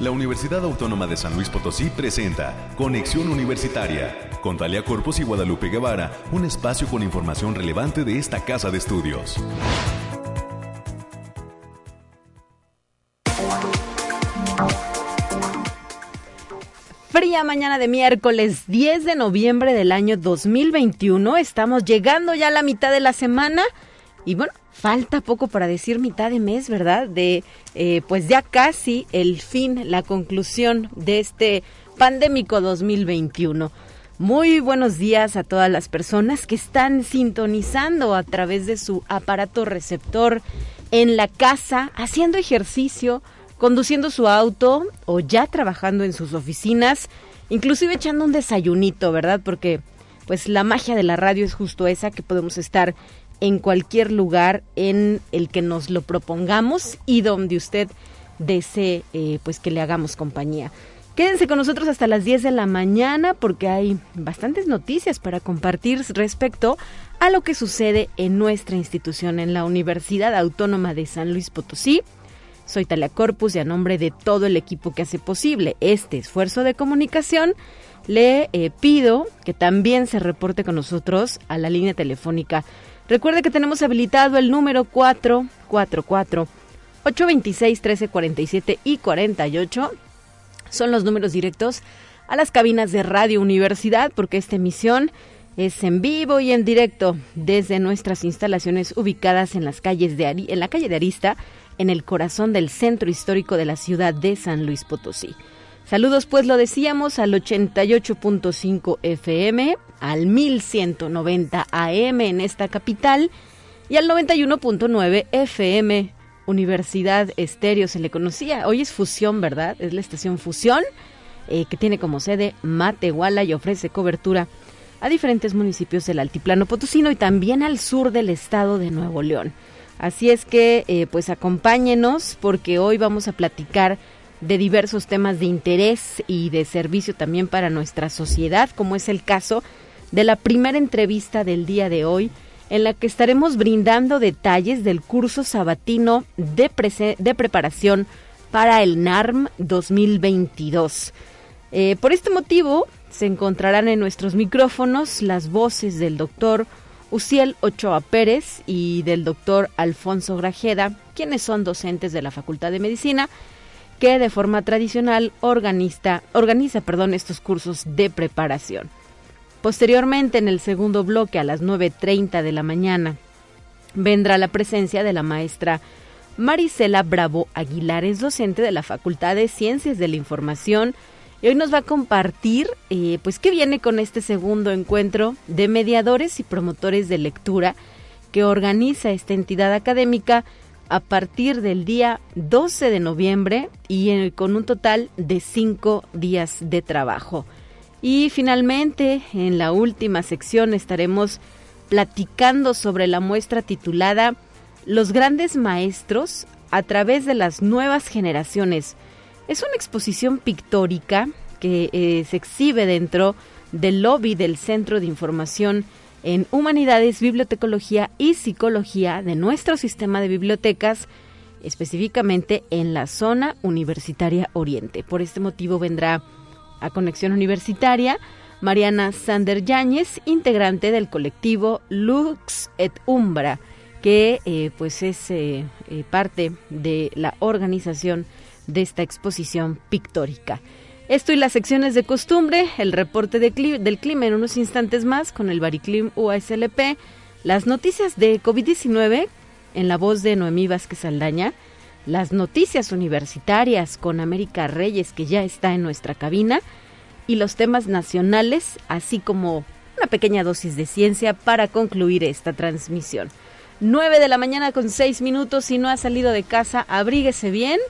la Universidad Autónoma de San Luis Potosí presenta Conexión Universitaria con Talia Corpus y Guadalupe Guevara, un espacio con información relevante de esta casa de estudios. Fría mañana de miércoles 10 de noviembre del año 2021. Estamos llegando ya a la mitad de la semana y bueno, falta poco para decir mitad de mes, ¿verdad? De eh, pues ya casi el fin, la conclusión de este pandémico 2021. Muy buenos días a todas las personas que están sintonizando a través de su aparato receptor en la casa, haciendo ejercicio, conduciendo su auto o ya trabajando en sus oficinas, inclusive echando un desayunito, ¿verdad? Porque pues la magia de la radio es justo esa, que podemos estar en cualquier lugar en el que nos lo propongamos y donde usted desee eh, pues que le hagamos compañía. Quédense con nosotros hasta las 10 de la mañana porque hay bastantes noticias para compartir respecto a lo que sucede en nuestra institución, en la Universidad Autónoma de San Luis Potosí. Soy Talia Corpus y a nombre de todo el equipo que hace posible este esfuerzo de comunicación, le eh, pido que también se reporte con nosotros a la línea telefónica Recuerde que tenemos habilitado el número 444 826 1347 y 48. Son los números directos a las cabinas de Radio Universidad porque esta emisión es en vivo y en directo desde nuestras instalaciones ubicadas en las calles de en la calle de Arista, en el corazón del centro histórico de la ciudad de San Luis Potosí. Saludos, pues lo decíamos, al 88.5 FM, al 1190 AM en esta capital y al 91.9 FM. Universidad Estéreo se le conocía. Hoy es Fusión, ¿verdad? Es la estación Fusión, eh, que tiene como sede Matehuala y ofrece cobertura a diferentes municipios del Altiplano Potosino y también al sur del estado de Nuevo León. Así es que, eh, pues acompáñenos porque hoy vamos a platicar de diversos temas de interés y de servicio también para nuestra sociedad, como es el caso de la primera entrevista del día de hoy, en la que estaremos brindando detalles del curso sabatino de, de preparación para el NARM 2022. Eh, por este motivo, se encontrarán en nuestros micrófonos las voces del doctor Uciel Ochoa Pérez y del doctor Alfonso Grajeda, quienes son docentes de la Facultad de Medicina que de forma tradicional organiza, organiza perdón, estos cursos de preparación. Posteriormente, en el segundo bloque, a las 9.30 de la mañana, vendrá la presencia de la maestra Marisela Bravo Aguilar, es docente de la Facultad de Ciencias de la Información y hoy nos va a compartir eh, pues qué viene con este segundo encuentro de mediadores y promotores de lectura que organiza esta entidad académica a partir del día 12 de noviembre y con un total de cinco días de trabajo. Y finalmente, en la última sección estaremos platicando sobre la muestra titulada Los grandes maestros a través de las nuevas generaciones. Es una exposición pictórica que eh, se exhibe dentro del lobby del Centro de Información en Humanidades, Bibliotecología y Psicología de nuestro sistema de bibliotecas, específicamente en la zona universitaria Oriente. Por este motivo vendrá a Conexión Universitaria Mariana Sander Yáñez, integrante del colectivo Lux et Umbra, que eh, pues es eh, eh, parte de la organización de esta exposición pictórica. Esto y las secciones de costumbre, el reporte del clima en unos instantes más con el Bariclim UASLP, las noticias de COVID-19 en la voz de Noemí Vázquez Aldaña, las noticias universitarias con América Reyes que ya está en nuestra cabina y los temas nacionales, así como una pequeña dosis de ciencia para concluir esta transmisión. 9 de la mañana con 6 minutos, si no ha salido de casa, abríguese bien,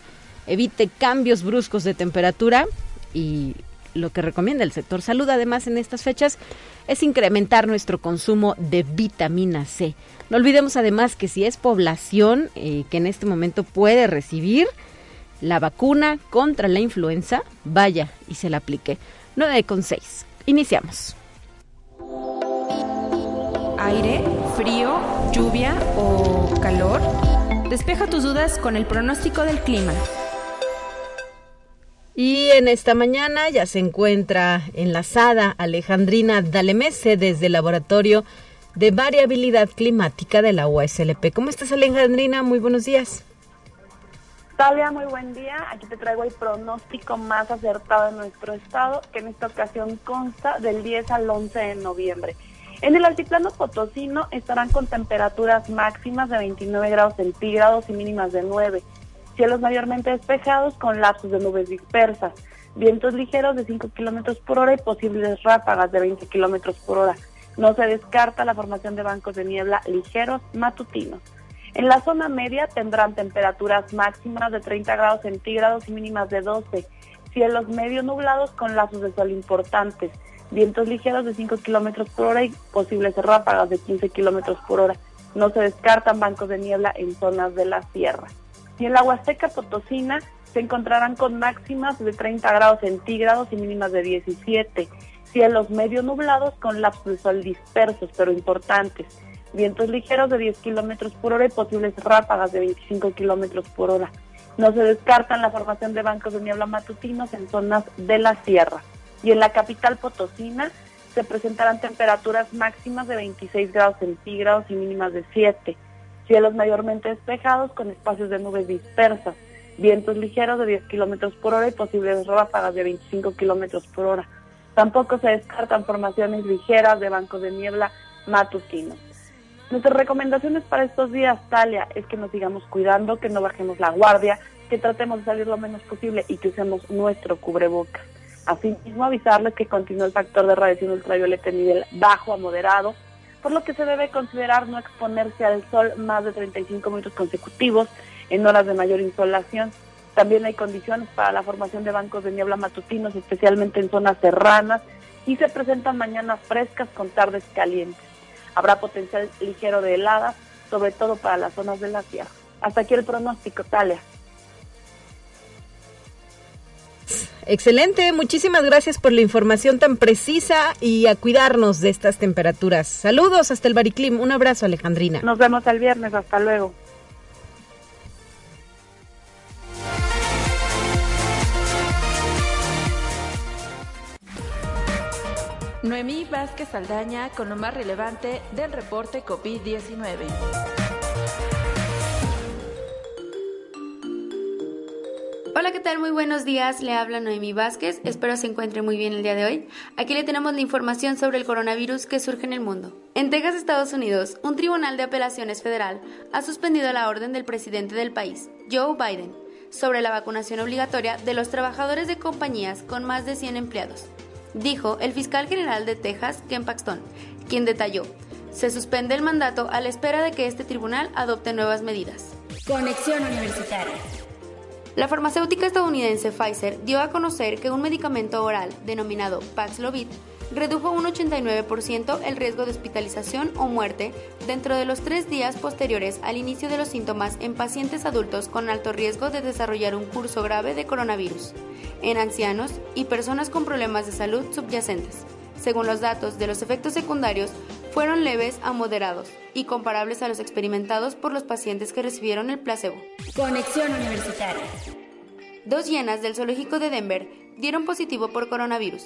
evite cambios bruscos de temperatura y lo que recomienda el sector salud además en estas fechas es incrementar nuestro consumo de vitamina C. No olvidemos además que si es población eh, que en este momento puede recibir la vacuna contra la influenza, vaya y se la aplique. 9 con 6. Iniciamos. Aire, frío, lluvia o calor. Despeja tus dudas con el pronóstico del clima. Y en esta mañana ya se encuentra enlazada Alejandrina Dalemese desde el Laboratorio de Variabilidad Climática de la UASLP. ¿Cómo estás Alejandrina? Muy buenos días. Talia, muy buen día. Aquí te traigo el pronóstico más acertado de nuestro estado, que en esta ocasión consta del 10 al 11 de noviembre. En el altiplano potosino estarán con temperaturas máximas de 29 grados centígrados y mínimas de 9 cielos mayormente despejados con lapsos de nubes dispersas, vientos ligeros de 5 kilómetros por hora y posibles ráfagas de 20 kilómetros por hora. No se descarta la formación de bancos de niebla ligeros matutinos. En la zona media tendrán temperaturas máximas de 30 grados centígrados y mínimas de 12, cielos medio nublados con lazos de sol importantes, vientos ligeros de 5 kilómetros por hora y posibles ráfagas de 15 kilómetros por hora. No se descartan bancos de niebla en zonas de la sierra. Y en la Huasteca Potosina se encontrarán con máximas de 30 grados centígrados y mínimas de 17. Cielos medio nublados con lapsos de dispersos pero importantes. Vientos ligeros de 10 kilómetros por hora y posibles ráfagas de 25 kilómetros por hora. No se descartan la formación de bancos de niebla matutinos en zonas de la sierra. Y en la capital potosina se presentarán temperaturas máximas de 26 grados centígrados y mínimas de 7 cielos mayormente despejados con espacios de nubes dispersas, vientos ligeros de 10 kilómetros por hora y posibles ráfagas de 25 kilómetros por hora. Tampoco se descartan formaciones ligeras de bancos de niebla matutinos. Nuestras recomendaciones para estos días, Talia, es que nos sigamos cuidando, que no bajemos la guardia, que tratemos de salir lo menos posible y que usemos nuestro cubrebocas. Asimismo, avisarles que continúa el factor de radiación ultravioleta en nivel bajo a moderado, por lo que se debe considerar no exponerse al sol más de 35 minutos consecutivos en horas de mayor insolación. También hay condiciones para la formación de bancos de niebla matutinos, especialmente en zonas serranas, y se presentan mañanas frescas con tardes calientes. Habrá potencial ligero de heladas, sobre todo para las zonas de la sierra. Hasta aquí el pronóstico, Talia. Excelente, muchísimas gracias por la información tan precisa y a cuidarnos de estas temperaturas. Saludos hasta el Bariclim, un abrazo Alejandrina. Nos vemos el viernes, hasta luego. Noemí Vázquez Aldaña con lo más relevante del reporte COVID-19. Hola, ¿qué tal? Muy buenos días. Le habla Noemi Vázquez. Espero se encuentre muy bien el día de hoy. Aquí le tenemos la información sobre el coronavirus que surge en el mundo. En Texas, Estados Unidos, un tribunal de apelaciones federal ha suspendido la orden del presidente del país, Joe Biden, sobre la vacunación obligatoria de los trabajadores de compañías con más de 100 empleados, dijo el fiscal general de Texas, Ken Paxton, quien detalló, se suspende el mandato a la espera de que este tribunal adopte nuevas medidas. Conexión Universitaria. La farmacéutica estadounidense Pfizer dio a conocer que un medicamento oral denominado Paxlovid redujo un 89% el riesgo de hospitalización o muerte dentro de los tres días posteriores al inicio de los síntomas en pacientes adultos con alto riesgo de desarrollar un curso grave de coronavirus, en ancianos y personas con problemas de salud subyacentes. Según los datos de los efectos secundarios, fueron leves a moderados y comparables a los experimentados por los pacientes que recibieron el placebo. Conexión Universitaria. Dos hienas del zoológico de Denver dieron positivo por coronavirus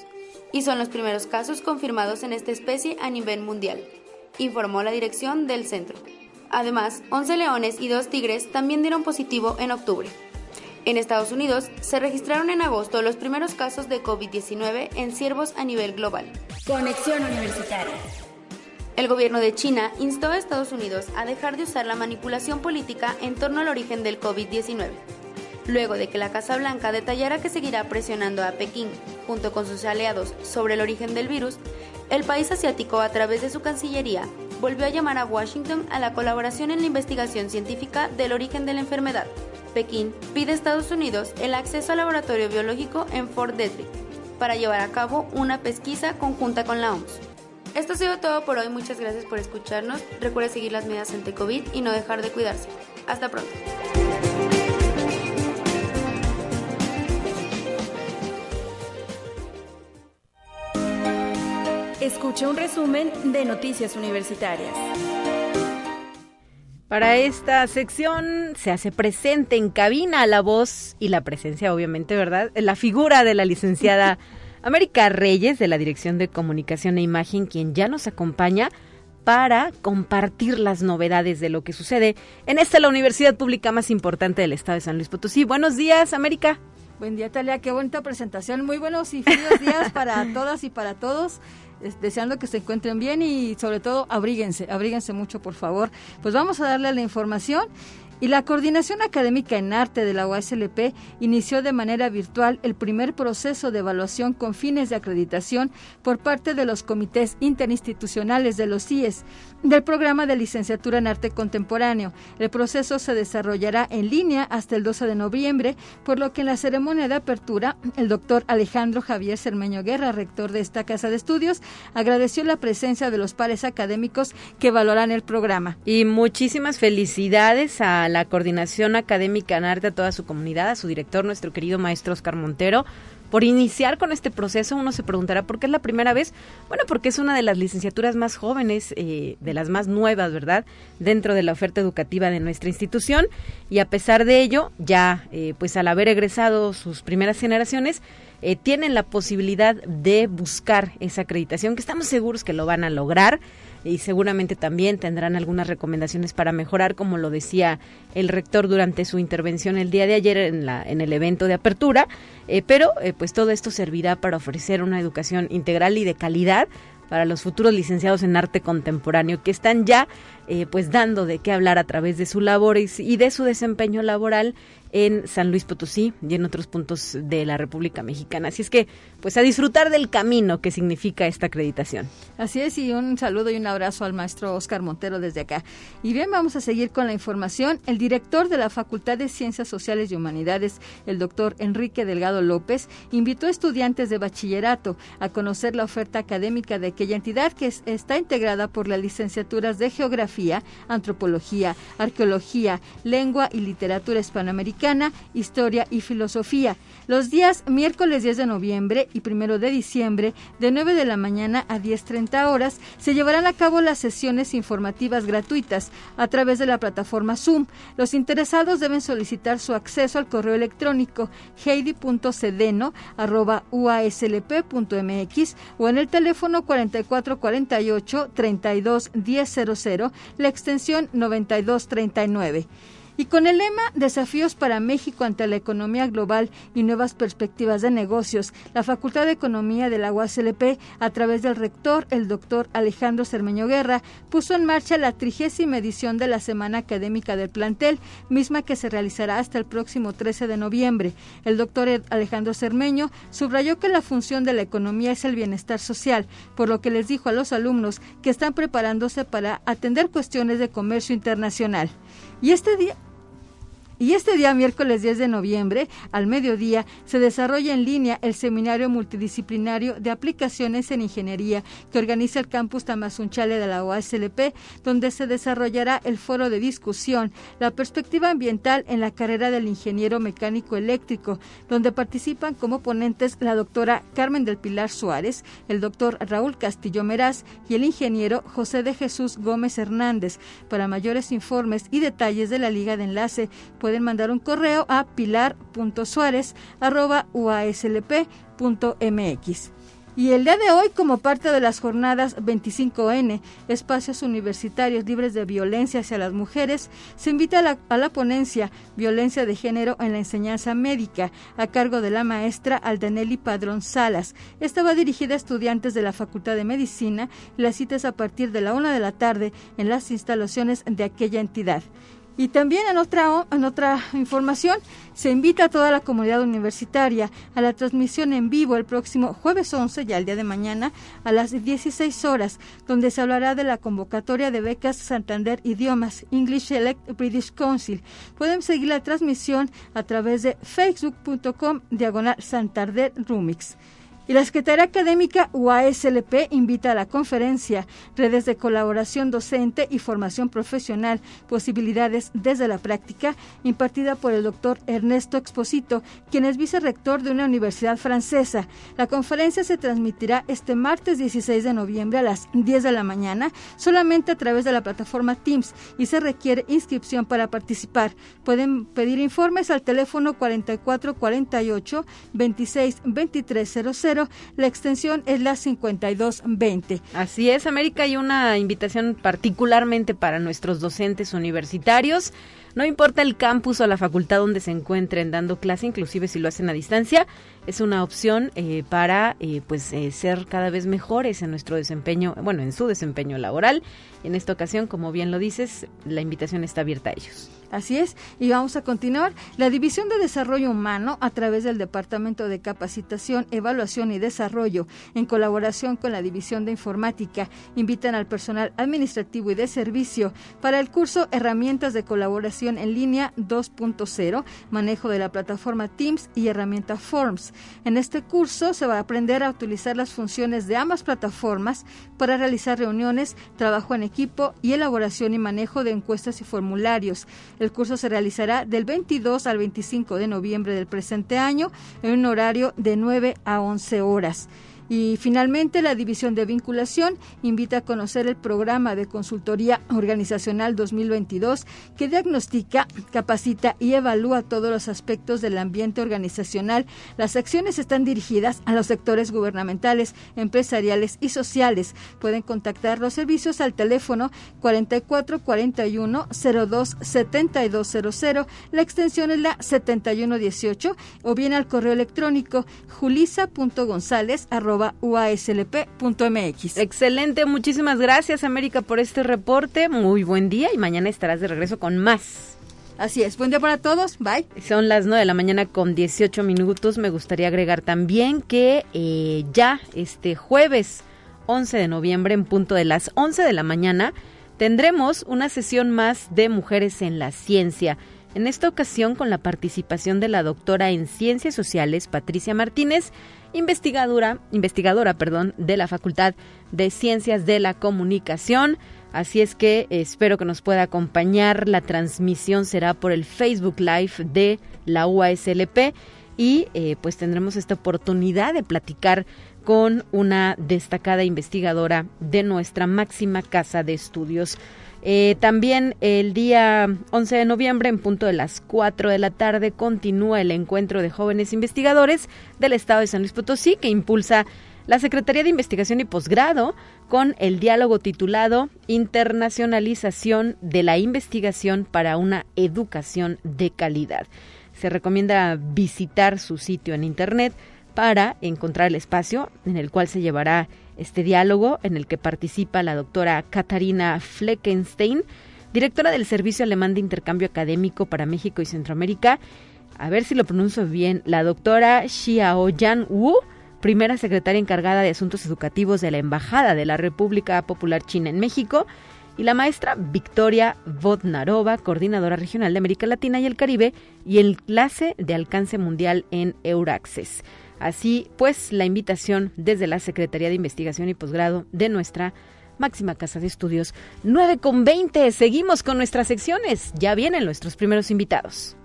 y son los primeros casos confirmados en esta especie a nivel mundial, informó la dirección del centro. Además, 11 leones y dos tigres también dieron positivo en octubre. En Estados Unidos se registraron en agosto los primeros casos de COVID-19 en ciervos a nivel global. Conexión Universitaria. El gobierno de China instó a Estados Unidos a dejar de usar la manipulación política en torno al origen del COVID-19. Luego de que la Casa Blanca detallara que seguirá presionando a Pekín, junto con sus aliados, sobre el origen del virus, el país asiático, a través de su Cancillería, volvió a llamar a Washington a la colaboración en la investigación científica del origen de la enfermedad Pekín pide a Estados Unidos el acceso al laboratorio biológico en Fort Detrick para llevar a cabo una pesquisa conjunta con la OMS. Esto ha sido todo por hoy, muchas gracias por escucharnos. Recuerde seguir las medidas ante COVID y no dejar de cuidarse. Hasta pronto. Escuche un resumen de Noticias Universitarias. Para esta sección se hace presente en cabina la voz y la presencia, obviamente, ¿verdad? La figura de la licenciada América Reyes de la Dirección de Comunicación e Imagen, quien ya nos acompaña para compartir las novedades de lo que sucede en esta la universidad pública más importante del estado de San Luis Potosí. Buenos días, América. Buen día, Talia. Qué bonita presentación. Muy buenos y fríos días para todas y para todos deseando que se encuentren bien y sobre todo abríguense, abríguense mucho por favor. Pues vamos a darle la información y la Coordinación Académica en Arte de la UASLP inició de manera virtual el primer proceso de evaluación con fines de acreditación por parte de los comités interinstitucionales de los CIES del programa de licenciatura en arte contemporáneo. El proceso se desarrollará en línea hasta el 12 de noviembre, por lo que en la ceremonia de apertura, el doctor Alejandro Javier Cermeño Guerra, rector de esta casa de estudios, agradeció la presencia de los pares académicos que valoran el programa. Y muchísimas felicidades a la Coordinación Académica en Arte, a toda su comunidad, a su director, nuestro querido maestro Oscar Montero por iniciar con este proceso. Uno se preguntará por qué es la primera vez. Bueno, porque es una de las licenciaturas más jóvenes, eh, de las más nuevas, ¿verdad? Dentro de la oferta educativa de nuestra institución. Y a pesar de ello, ya, eh, pues al haber egresado sus primeras generaciones, eh, tienen la posibilidad de buscar esa acreditación, que estamos seguros que lo van a lograr y seguramente también tendrán algunas recomendaciones para mejorar, como lo decía el rector durante su intervención el día de ayer en, la, en el evento de apertura. Eh, pero eh, pues todo esto servirá para ofrecer una educación integral y de calidad para los futuros licenciados en arte contemporáneo que están ya eh, pues dando de qué hablar a través de su labor y de su desempeño laboral en San Luis Potosí y en otros puntos de la República Mexicana. Así es que, pues a disfrutar del camino que significa esta acreditación. Así es, y un saludo y un abrazo al maestro Oscar Montero desde acá. Y bien, vamos a seguir con la información. El director de la Facultad de Ciencias Sociales y Humanidades, el doctor Enrique Delgado López, invitó a estudiantes de bachillerato a conocer la oferta académica de aquella entidad que está integrada por las licenciaturas de Geografía, Antropología, Arqueología, Lengua y Literatura Hispanoamericana Historia y Filosofía. Los días miércoles 10 de noviembre y primero de diciembre, de 9 de la mañana a 10.30 horas, se llevarán a cabo las sesiones informativas gratuitas a través de la plataforma Zoom. Los interesados deben solicitar su acceso al correo electrónico heidi.cedeno.uaslp.mx o en el teléfono 4448 32 la extensión 9239. Y con el lema Desafíos para México ante la economía global y nuevas perspectivas de negocios, la Facultad de Economía de la UASLP, a través del rector, el doctor Alejandro Cermeño Guerra, puso en marcha la trigésima edición de la Semana Académica del Plantel, misma que se realizará hasta el próximo 13 de noviembre. El doctor Alejandro Cermeño subrayó que la función de la economía es el bienestar social, por lo que les dijo a los alumnos que están preparándose para atender cuestiones de comercio internacional. Y este día, y este día, miércoles 10 de noviembre, al mediodía, se desarrolla en línea el seminario multidisciplinario de aplicaciones en ingeniería que organiza el campus Tamazunchale de la OASLP, donde se desarrollará el foro de discusión, la perspectiva ambiental en la carrera del ingeniero mecánico eléctrico, donde participan como ponentes la doctora Carmen del Pilar Suárez, el doctor Raúl Castillo Meraz y el ingeniero José de Jesús Gómez Hernández. Para mayores informes y detalles de la liga de enlace, mandar un correo a pilar.suárez.uaslp.mx. Y el día de hoy, como parte de las jornadas 25N, Espacios Universitarios Libres de Violencia hacia las Mujeres, se invita a la, a la, ponencia Violencia de Género en la Enseñanza Médica, a cargo de la maestra Aldanelli Padrón Salas. Esta va dirigida a estudiantes de la Facultad de Medicina la cita es a partir de la una de la tarde en las instalaciones de aquella entidad. Y también en otra, en otra información, se invita a toda la comunidad universitaria a la transmisión en vivo el próximo jueves 11, ya el día de mañana, a las 16 horas, donde se hablará de la convocatoria de becas Santander Idiomas, English Select British Council. Pueden seguir la transmisión a través de facebook.com diagonal Santander Rumix. Y la Secretaría Académica UASLP invita a la conferencia Redes de Colaboración Docente y Formación Profesional, Posibilidades desde la Práctica, impartida por el doctor Ernesto Exposito, quien es vicerrector de una universidad francesa. La conferencia se transmitirá este martes 16 de noviembre a las 10 de la mañana, solamente a través de la plataforma Teams y se requiere inscripción para participar. Pueden pedir informes al teléfono 4448 26 la extensión es la 5220. Así es, América, hay una invitación particularmente para nuestros docentes universitarios. No importa el campus o la facultad donde se encuentren dando clase, inclusive si lo hacen a distancia, es una opción eh, para eh, pues eh, ser cada vez mejores en nuestro desempeño, bueno, en su desempeño laboral. Y en esta ocasión, como bien lo dices, la invitación está abierta a ellos. Así es, y vamos a continuar. La División de Desarrollo Humano, a través del Departamento de Capacitación, Evaluación y Desarrollo, en colaboración con la División de Informática, invitan al personal administrativo y de servicio para el curso Herramientas de Colaboración en Línea 2.0, manejo de la plataforma Teams y herramienta Forms. En este curso se va a aprender a utilizar las funciones de ambas plataformas para realizar reuniones, trabajo en equipo y elaboración y manejo de encuestas y formularios. El curso se realizará del 22 al 25 de noviembre del presente año en un horario de 9 a 11 horas. Y finalmente, la División de Vinculación invita a conocer el programa de consultoría organizacional 2022 que diagnostica, capacita y evalúa todos los aspectos del ambiente organizacional. Las acciones están dirigidas a los sectores gubernamentales, empresariales y sociales. Pueden contactar los servicios al teléfono 4441 02 7200. La extensión es la 7118 o bien al correo electrónico julisa.gonzález uaslp.mx. Excelente, muchísimas gracias América por este reporte. Muy buen día y mañana estarás de regreso con más. Así es, buen día para todos, bye. Son las 9 de la mañana con 18 minutos. Me gustaría agregar también que eh, ya este jueves 11 de noviembre en punto de las 11 de la mañana tendremos una sesión más de Mujeres en la Ciencia. En esta ocasión con la participación de la doctora en Ciencias Sociales, Patricia Martínez, investigadora, investigadora perdón, de la Facultad de Ciencias de la Comunicación. Así es que espero que nos pueda acompañar. La transmisión será por el Facebook Live de la UASLP y eh, pues tendremos esta oportunidad de platicar con una destacada investigadora de nuestra máxima casa de estudios. Eh, también el día 11 de noviembre, en punto de las 4 de la tarde, continúa el encuentro de jóvenes investigadores del Estado de San Luis Potosí que impulsa la Secretaría de Investigación y Posgrado con el diálogo titulado Internacionalización de la Investigación para una Educación de Calidad. Se recomienda visitar su sitio en Internet para encontrar el espacio en el cual se llevará este diálogo en el que participa la doctora Katarina Fleckenstein, directora del Servicio Alemán de Intercambio Académico para México y Centroamérica. A ver si lo pronuncio bien. La doctora Xiaoyan Wu, primera secretaria encargada de Asuntos Educativos de la Embajada de la República Popular China en México. Y la maestra Victoria Vodnarova, coordinadora regional de América Latina y el Caribe y el de alcance mundial en Euraccess. Así pues, la invitación desde la Secretaría de Investigación y Posgrado de nuestra máxima casa de estudios 9 con 20. Seguimos con nuestras secciones. Ya vienen nuestros primeros invitados.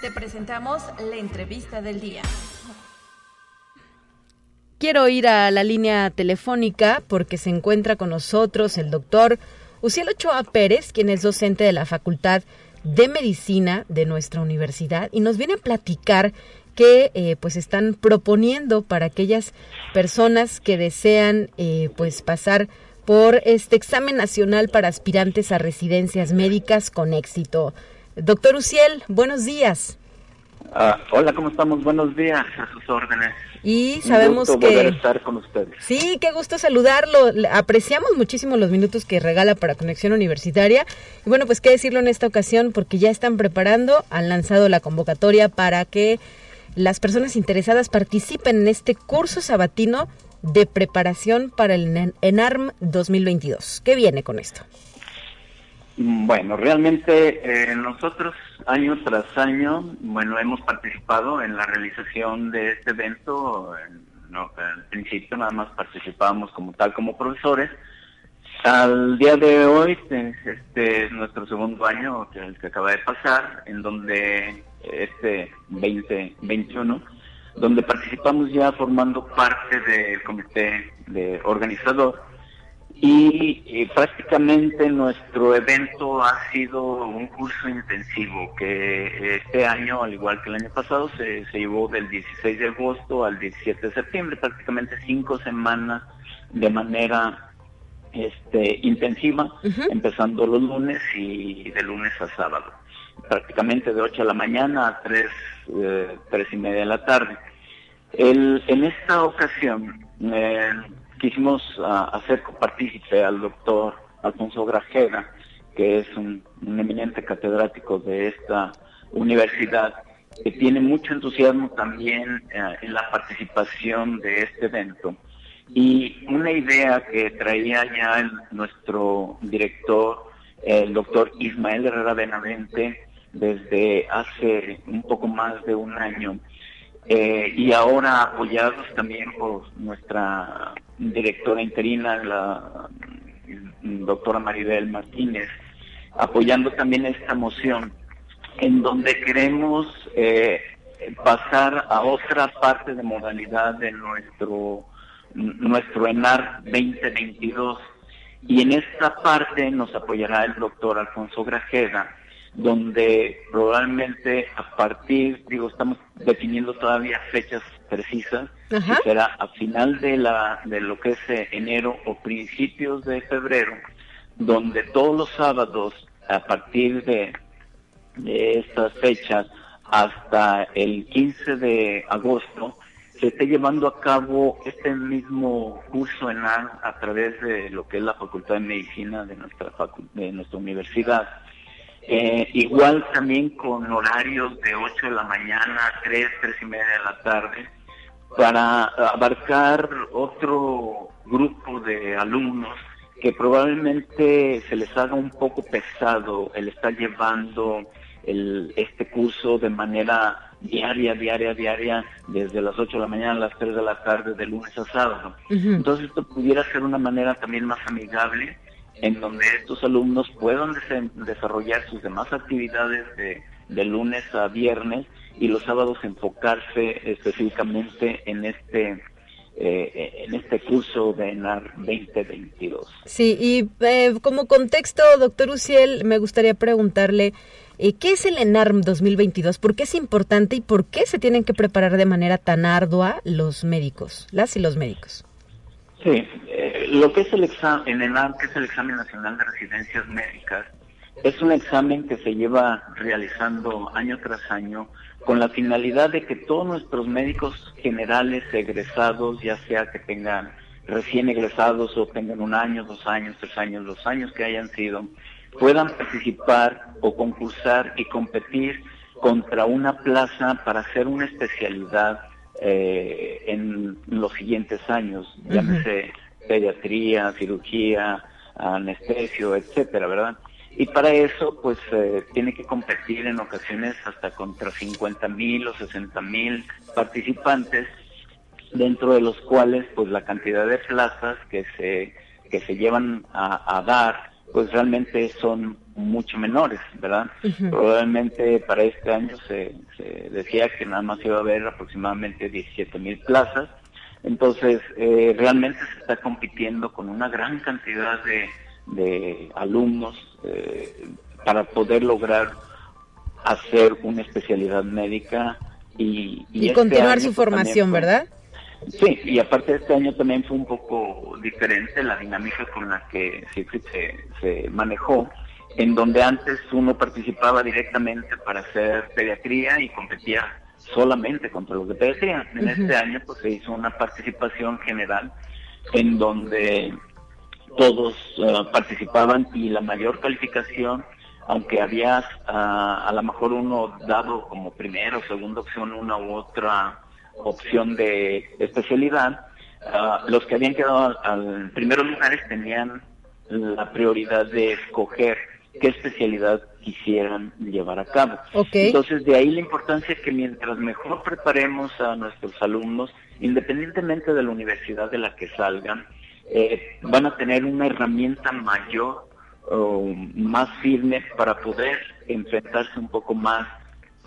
Te presentamos la entrevista del día. Quiero ir a la línea telefónica porque se encuentra con nosotros el doctor Uciel Ochoa Pérez, quien es docente de la Facultad de Medicina de nuestra universidad y nos viene a platicar que eh, pues están proponiendo para aquellas personas que desean eh, pues pasar por este examen nacional para aspirantes a residencias médicas con éxito. Doctor Uciel, buenos días. Ah, hola, ¿cómo estamos? Buenos días, a sus órdenes. Y sabemos Un gusto que volver a estar con ustedes. Sí, qué gusto saludarlo. Apreciamos muchísimo los minutos que regala para Conexión Universitaria. Y bueno, pues qué decirlo en esta ocasión porque ya están preparando, han lanzado la convocatoria para que las personas interesadas participen en este curso sabatino de preparación para el EN- ENARM 2022. ¿Qué viene con esto? Bueno, realmente eh, nosotros año tras año, bueno, hemos participado en la realización de este evento. No, al principio nada más participábamos como tal como profesores. Al día de hoy, este es nuestro segundo año, el que acaba de pasar, en donde este 2021, donde participamos ya formando parte del comité de organizador. Y, prácticamente nuestro evento ha sido un curso intensivo que este año, al igual que el año pasado, se, se llevó del 16 de agosto al 17 de septiembre, prácticamente cinco semanas de manera este, intensiva, empezando los lunes y de lunes a sábado, prácticamente de 8 de la mañana a 3, eh, y media de la tarde. El, en esta ocasión, eh, quisimos uh, hacer partícipe al doctor Alfonso Grajeda, que es un, eminente catedrático de esta universidad, que tiene mucho entusiasmo también eh, en la participación de este evento. Y una idea que traía ya nuestro director, el doctor Ismael Herrera Benavente, desde hace un poco más de un año, eh, y ahora apoyados también por nuestra directora interina, la doctora Maribel Martínez, apoyando también esta moción, en donde queremos eh, pasar a otra parte de modalidad de nuestro, nuestro ENAR 2022. Y en esta parte nos apoyará el doctor Alfonso Grajeda, donde probablemente a partir, digo, estamos definiendo todavía fechas precisas, será a final de, la, de lo que es eh, enero o principios de febrero, donde todos los sábados, a partir de, de estas fechas hasta el 15 de agosto, se esté llevando a cabo este mismo curso en a, a través de lo que es la Facultad de Medicina de nuestra, de nuestra universidad. Eh, igual también con horarios de 8 de la mañana a 3, 3 y media de la tarde, para abarcar otro grupo de alumnos que probablemente se les haga un poco pesado el estar llevando el, este curso de manera diaria, diaria, diaria, desde las 8 de la mañana a las 3 de la tarde, de lunes a sábado. Entonces esto pudiera ser una manera también más amigable en donde estos alumnos puedan desarrollar sus demás actividades de, lunes a viernes y los sábados enfocarse específicamente en este eh, en este curso de ENAR 2022. Sí, y eh, como contexto, doctor Uciel, me gustaría preguntarle, eh, ¿qué es el ENAR 2022? ¿Por qué es importante y por qué se tienen que preparar de manera tan ardua los médicos, las y los médicos? Sí, eh, lo que es el examen, en ENAR, que es el examen nacional de residencias médicas, es un examen que se lleva realizando año tras año con la finalidad de que todos nuestros médicos generales egresados, ya sea que tengan recién egresados o tengan un año, dos años, tres años, los años que hayan sido, puedan participar o concursar y competir contra una plaza para hacer una especialidad eh, en los siguientes años, llámese pediatría, cirugía, anestesio, etcétera, ¿verdad? Y para eso, pues, eh, tiene que competir en ocasiones hasta contra 50 mil o 60 mil participantes, dentro de los cuales, pues, la cantidad de plazas que se, que se llevan a, a dar, pues, realmente son mucho menores, ¿verdad? Probablemente para este año se, decía que nada más iba a haber aproximadamente 17 mil plazas. Entonces, eh, realmente se está compitiendo con una gran cantidad de, alumnos eh, para poder lograr hacer una especialidad médica y, y, este continuar su formación, ¿verdad? Sí, y aparte este año también fue un poco diferente la dinámica con la que se, se manejó en donde antes uno participaba directamente para hacer pediatría y competía solamente contra los de pediatría. En este año pues se hizo una participación general en donde todos eh, participaban y la mayor calificación, aunque había ah, a lo mejor uno dado como primera o segunda opción una u otra opción de especialidad, ah, los que habían quedado en primeros lugares tenían la prioridad de escoger qué especialidad quisieran llevar a cabo. Entonces, de ahí la importancia que mientras mejor preparemos a nuestros alumnos, independientemente de la universidad de la que salgan, eh, van a tener una herramienta mayor o más firme para poder enfrentarse un poco más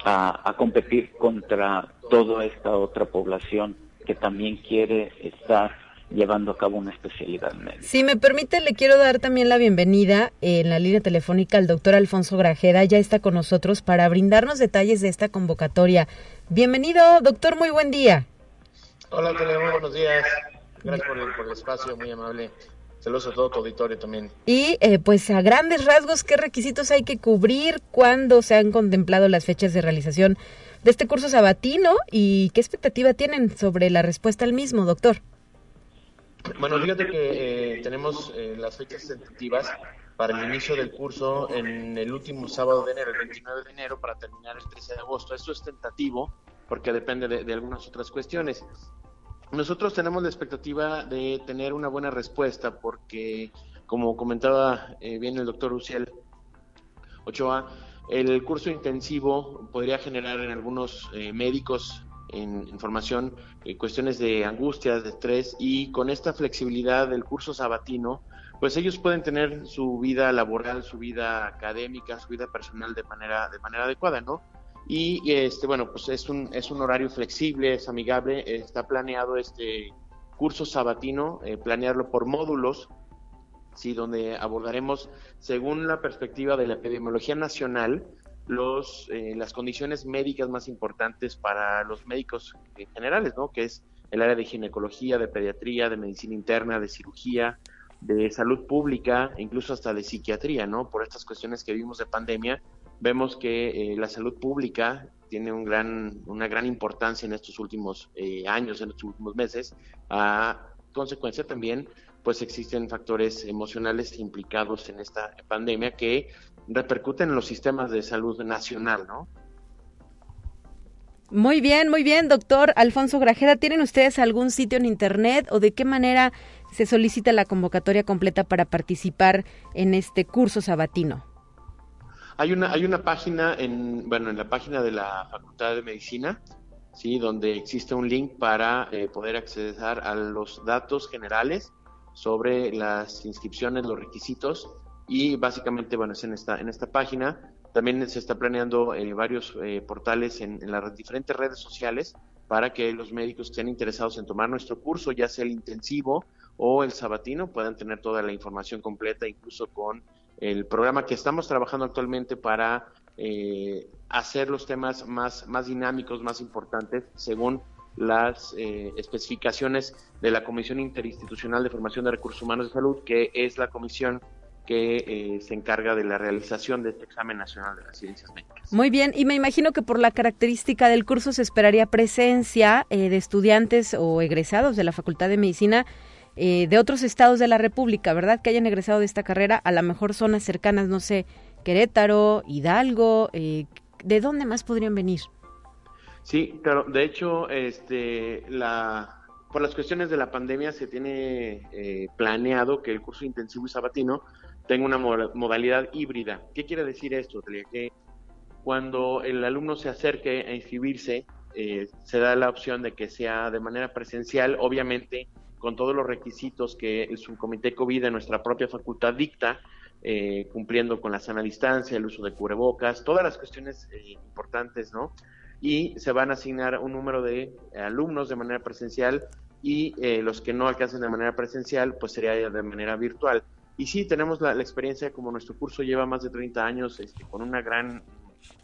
a, a competir contra toda esta otra población que también quiere estar llevando a cabo una especialidad médica. Si me permite, le quiero dar también la bienvenida en la línea telefónica al doctor Alfonso Grajeda. Ya está con nosotros para brindarnos detalles de esta convocatoria. Bienvenido, doctor, muy buen día. Hola, Tele, muy buenos días. Gracias por el, espacio, muy amable. Saludos a todo tu auditorio también. Y eh, pues a grandes rasgos, ¿qué requisitos hay que cubrir? ¿Cuándo se han contemplado las fechas de realización de este curso sabatino? ¿Y qué expectativa tienen sobre la respuesta al mismo, doctor? Bueno, fíjate que eh, tenemos eh, las fechas tentativas para el inicio del curso en el último sábado de enero, el 29 de enero, para terminar el 13 de agosto. Esto es tentativo porque depende de, algunas otras cuestiones. Nosotros tenemos la expectativa de tener una buena respuesta porque, como comentaba eh, bien el doctor Uciel Ochoa, el curso intensivo podría generar en algunos médicos en, información eh, cuestiones de angustia, de estrés y con esta flexibilidad del curso sabatino, pues ellos pueden tener su vida laboral, su vida académica, su vida personal de manera de manera adecuada, ¿no? Y este bueno, pues es un es un horario flexible, es amigable, está planeado este curso sabatino, eh, planearlo por módulos, sí, donde abordaremos según la perspectiva de la epidemiología nacional los, eh, las condiciones médicas más importantes para los médicos generales, ¿no? Que es el área de ginecología, de pediatría, de medicina interna, de cirugía, de salud pública, incluso hasta de psiquiatría, ¿no? Por estas cuestiones que vimos de pandemia, vemos que eh, la salud pública tiene un gran, una gran importancia en estos últimos eh, años, en estos últimos meses, a consecuencia también pues existen factores emocionales implicados en esta pandemia que repercuten en los sistemas de salud nacional, ¿no? Muy bien, muy bien, doctor Alfonso Grajeda. ¿Tienen ustedes algún sitio en Internet o de qué manera se solicita la convocatoria completa para participar en este curso sabatino? Hay una, hay una página, en, bueno, en la página de la Facultad de Medicina, ¿sí? donde existe un link para eh, poder acceder a los datos generales sobre las inscripciones, los requisitos y básicamente, bueno, es en esta, en esta página. También se está planeando eh, varios eh, portales en, las diferentes redes sociales para que los médicos que estén interesados en tomar nuestro curso, ya sea el intensivo o el sabatino, puedan tener toda la información completa, incluso con el programa que estamos trabajando actualmente para eh, hacer los temas más, más dinámicos, más importantes, según las especificaciones de la Comisión Interinstitucional de Formación de Recursos Humanos de Salud, que es la comisión que eh, se encarga de la realización de este examen nacional de las ciencias médicas. Muy bien, y me imagino que por la característica del curso se esperaría presencia eh, de estudiantes o egresados de la Facultad de Medicina eh, de otros estados de la República, ¿verdad? Que hayan egresado de esta carrera, a lo mejor zonas cercanas, no sé, Querétaro, Hidalgo, ¿de dónde más podrían venir? Sí, claro, de hecho, este, la, por las cuestiones de la pandemia se tiene planeado que el curso intensivo y sabatino tengo una modalidad híbrida. ¿Qué quiere decir esto? Que cuando el alumno se acerque a inscribirse, eh, se da la opción de que sea de manera presencial, obviamente con todos los requisitos que el subcomité COVID de nuestra propia facultad dicta, eh, cumpliendo con la sana distancia, el uso de cubrebocas, todas las cuestiones eh, importantes, ¿no? Y se van a asignar un número de alumnos de manera presencial y los que no alcancen de manera presencial, pues sería de manera virtual. Y sí, tenemos la, experiencia, como nuestro curso lleva más de 30 años, este, con una gran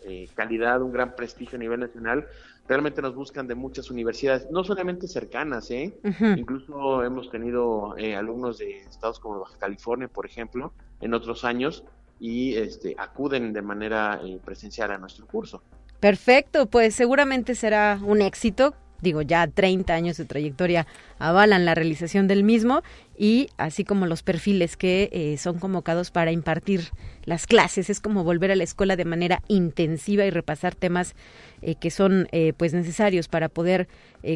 eh, calidad, un gran prestigio a nivel nacional, realmente nos buscan de muchas universidades, no solamente cercanas, ¿eh? incluso hemos tenido eh, alumnos de estados como Baja California, por ejemplo, en otros años, y este, acuden de manera eh, presencial a nuestro curso. Perfecto, pues seguramente será un éxito digo, ya 30 años de trayectoria avalan la realización del mismo y así como los perfiles que eh, son convocados para impartir las clases. Es como volver a la escuela de manera intensiva y repasar temas eh, que son eh, pues necesarios para poder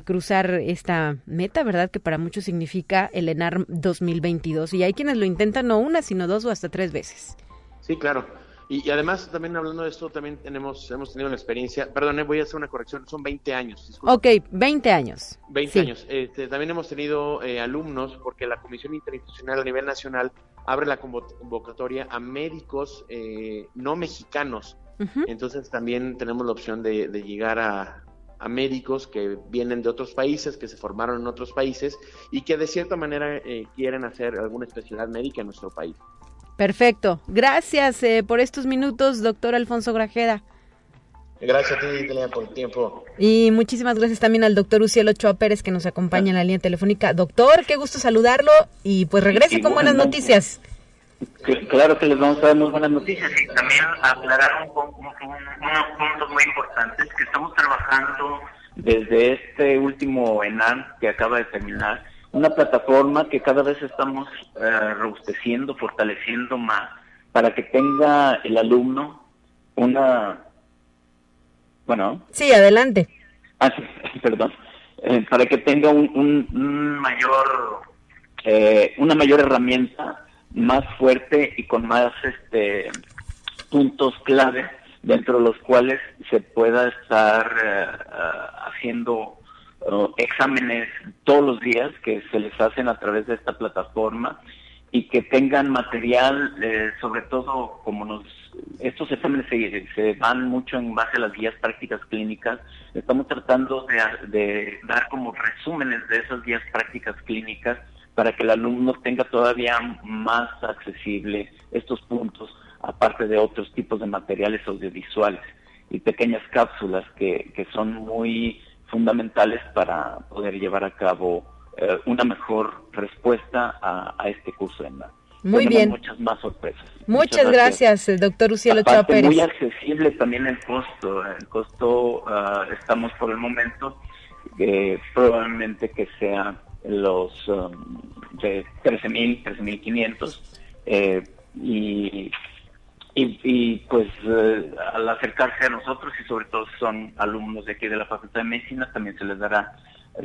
cruzar esta meta, ¿verdad? Que para muchos significa el ENAR 2022. Y hay quienes lo intentan no una, sino dos o hasta tres veces. Sí, claro. Y, además, también hablando de esto, también tenemos, hemos tenido la experiencia, perdón, voy a hacer una corrección, son 20 años. Ok, 20 años. 20 años. Este, también hemos tenido eh, alumnos, porque la Comisión Interinstitucional a nivel nacional abre la convocatoria a médicos eh, no mexicanos. Entonces también tenemos la opción de, llegar a, a, médicos que vienen de otros países, que se formaron en otros países y que de cierta manera eh, quieren hacer alguna especialidad médica en nuestro país. Perfecto. Gracias eh, por estos minutos, doctor Alfonso Grajeda. Gracias a ti, por el tiempo. Y muchísimas gracias también al doctor Uciel Ochoa Pérez que nos acompaña en la línea telefónica. Doctor, qué gusto saludarlo y pues regrese con buenas noticias. Claro que les vamos a dar muy buenas noticias y también aclarar un, unos puntos muy importantes que estamos trabajando desde este último ENAM que acaba de terminar una plataforma que cada vez estamos eh, robusteciendo, fortaleciendo más, para que tenga el alumno una... Bueno. Sí, adelante. Ah, sí, perdón. Eh, para que tenga un, un, mayor, eh, una mayor herramienta más fuerte y con más este puntos clave dentro de los cuales se pueda estar eh, haciendo exámenes todos los días que se les hacen a través de esta plataforma y que tengan material, eh, sobre todo como nos estos exámenes se, van mucho en base a las guías prácticas clínicas, estamos tratando de, dar como resúmenes de esas guías prácticas clínicas para que el alumno tenga todavía más accesible estos puntos, aparte de otros tipos de materiales audiovisuales y pequeñas cápsulas que, que son muy fundamentales para poder llevar a cabo eh, una mejor respuesta a, este curso en la muy bien. Muchas más sorpresas. Muchas, gracias, eh, doctor Ucielo Ochoa Pérez. Muy accesible también el costo. El costo, ah, estamos por el momento, eh, probablemente que sea los um, de 13.000, 13.500. Eh, y y, pues eh, al acercarse a nosotros y sobre todo son alumnos de aquí de la Facultad de Medicina, también se les dará